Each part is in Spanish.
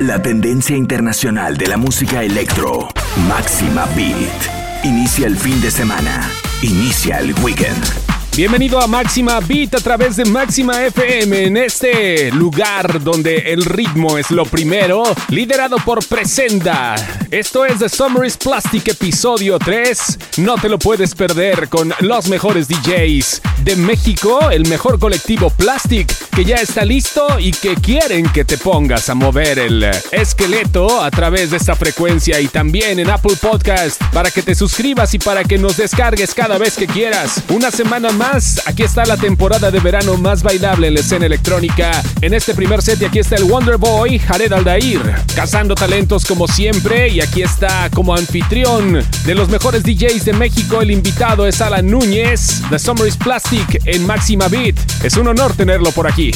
La tendencia internacional de la música electro, Máxima Beat. Inicia el fin de semana. Inicia el weekend. Bienvenido a Máxima Beat a través de Máxima FM en este lugar donde el ritmo es lo primero, liderado por Presenda. Esto es The Summer is Plastic episodio 3. No te lo puedes perder con los mejores DJs de México, el mejor colectivo Plastic que ya está listo y que quieren que te pongas a mover el esqueleto a través de esta frecuencia y también en Apple Podcast para que te suscribas y para que nos descargues cada vez que quieras. Una semana más, aquí está la temporada de verano más bailable en la escena electrónica. En este primer set y aquí está el Wonder Boy, Jared Aldair, cazando talentos como siempre y aquí está como anfitrión de los mejores DJs de México, el invitado es Alan Núñez, The Summer is Plastic en Máxima Beat. Es un honor tenerlo por aquí.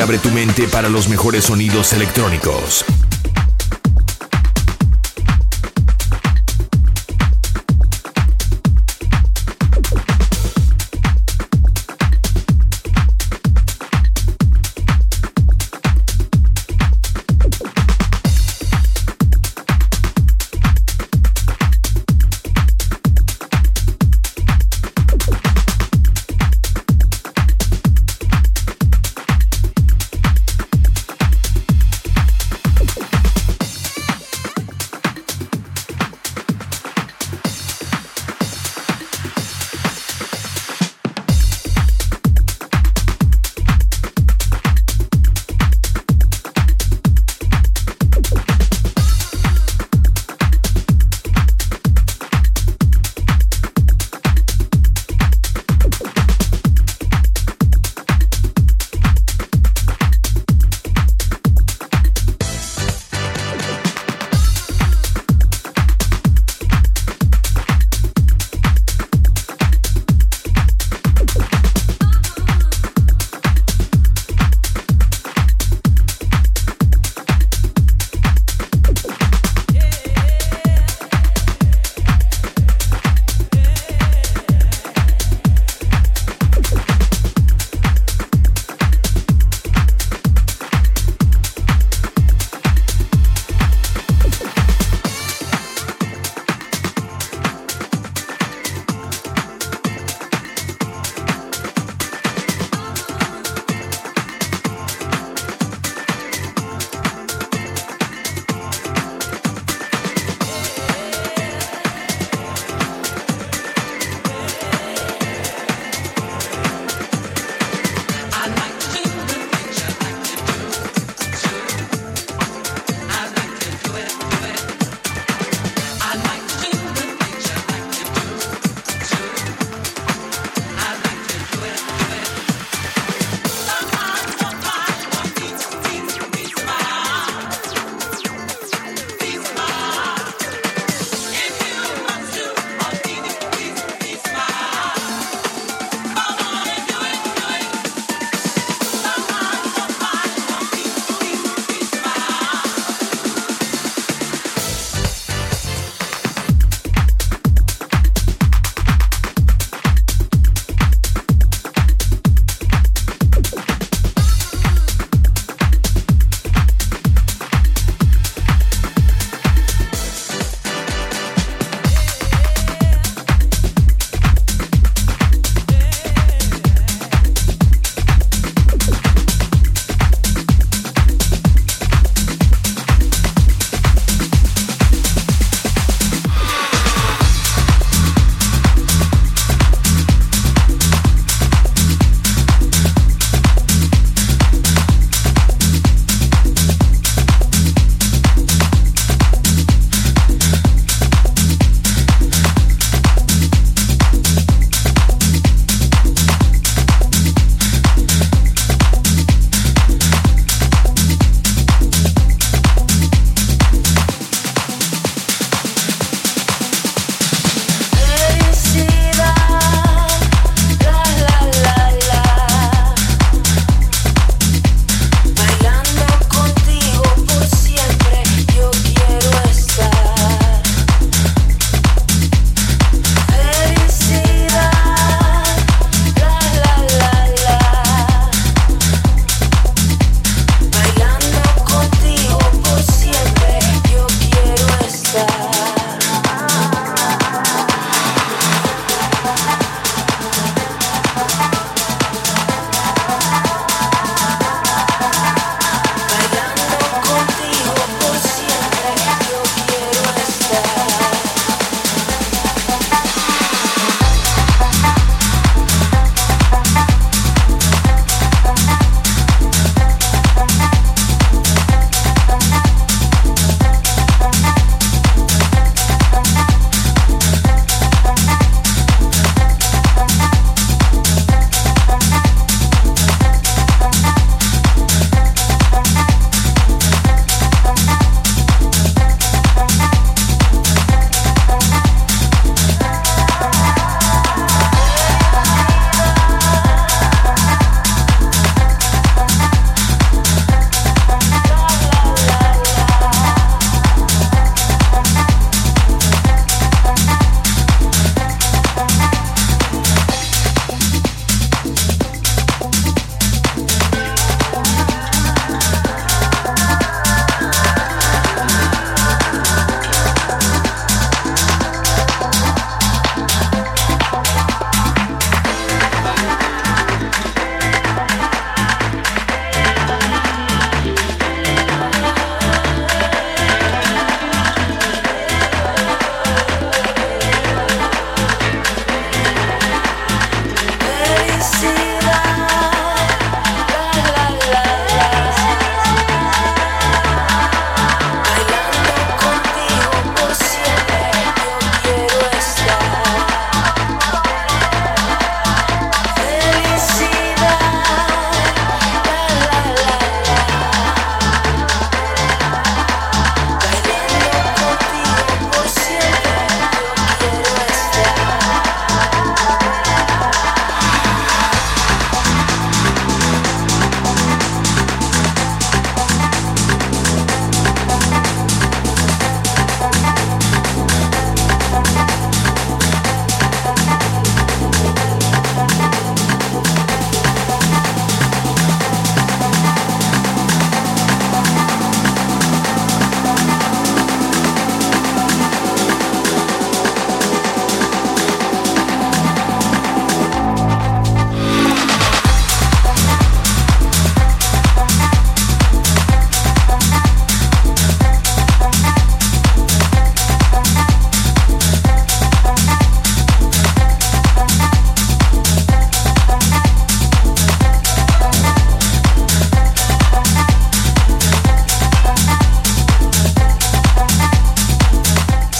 Abre tu mente para los mejores sonidos electrónicos.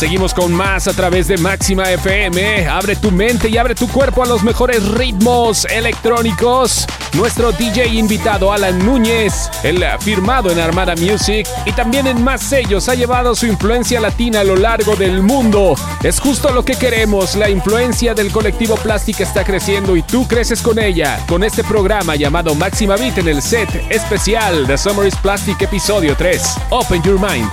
Seguimos con más a través de Máxima FM. Abre tu mente y abre tu cuerpo a los mejores ritmos electrónicos. Nuestro DJ invitado Alan Núñez, el firmado en Armada Music y también en más sellos, ha llevado su influencia latina a lo largo del mundo. Es justo lo que queremos. La influencia del colectivo Plástica está creciendo y tú creces con ella. Con este programa llamado Máxima Beat en el set especial de Summer is Plastic episodio 3. Open your mind.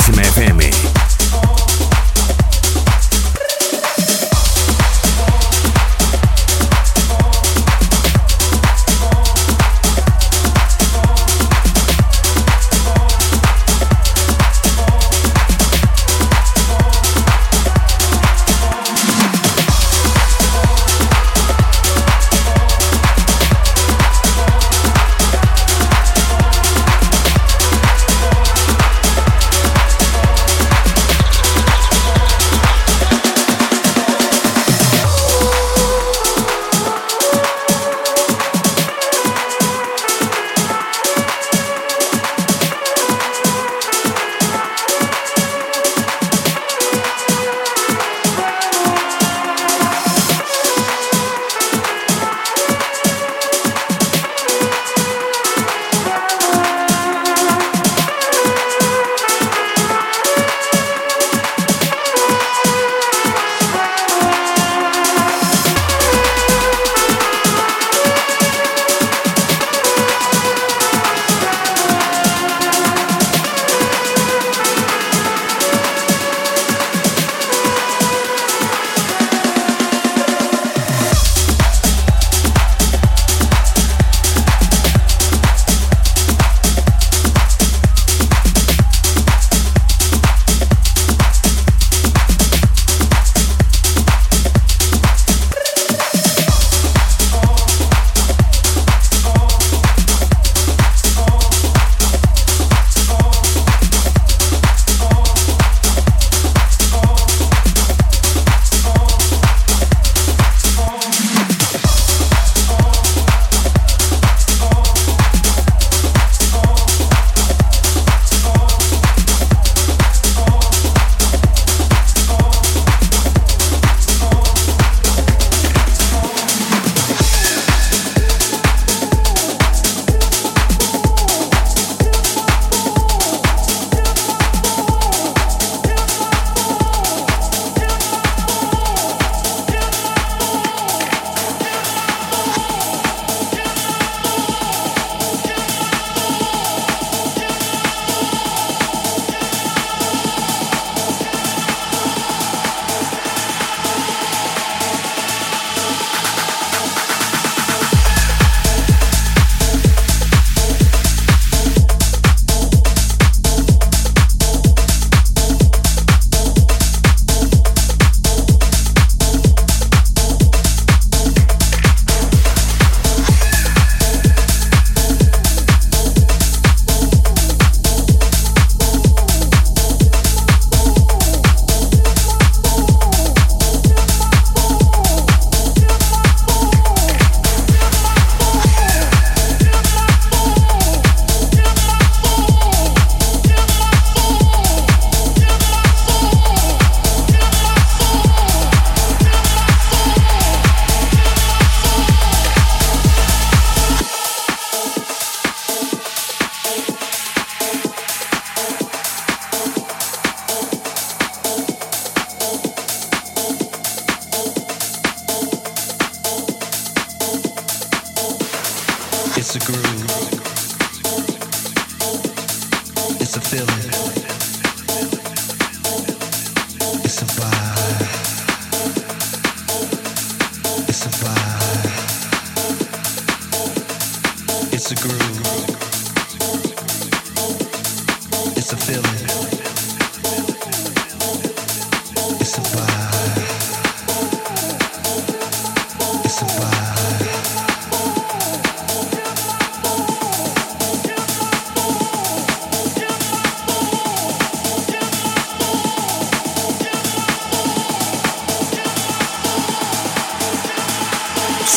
Máxima FM.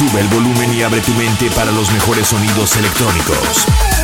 Sube el volumen y abre tu mente para los mejores sonidos electrónicos.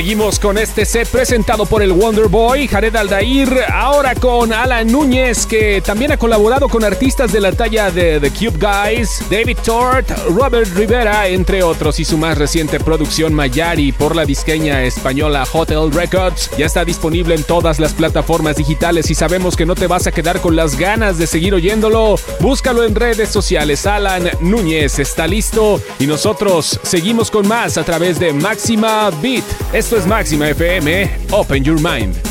Seguimos con este set presentado por el Wonder Boy, Jared Aldair, ahora con Alan Núñez, que también ha colaborado con artistas de la talla de The Cube Guys, David Tort, Robert Rivera, entre otros, y su más reciente producción Mayari por la disqueña española Hotel Records. Ya está disponible en todas las plataformas digitales y sabemos que no te vas a quedar con las ganas de seguir oyéndolo. Búscalo en redes sociales. Alan Núñez está listo y nosotros seguimos con más a través de Máxima Beat. Esto es Máxima FM, Open Your Mind.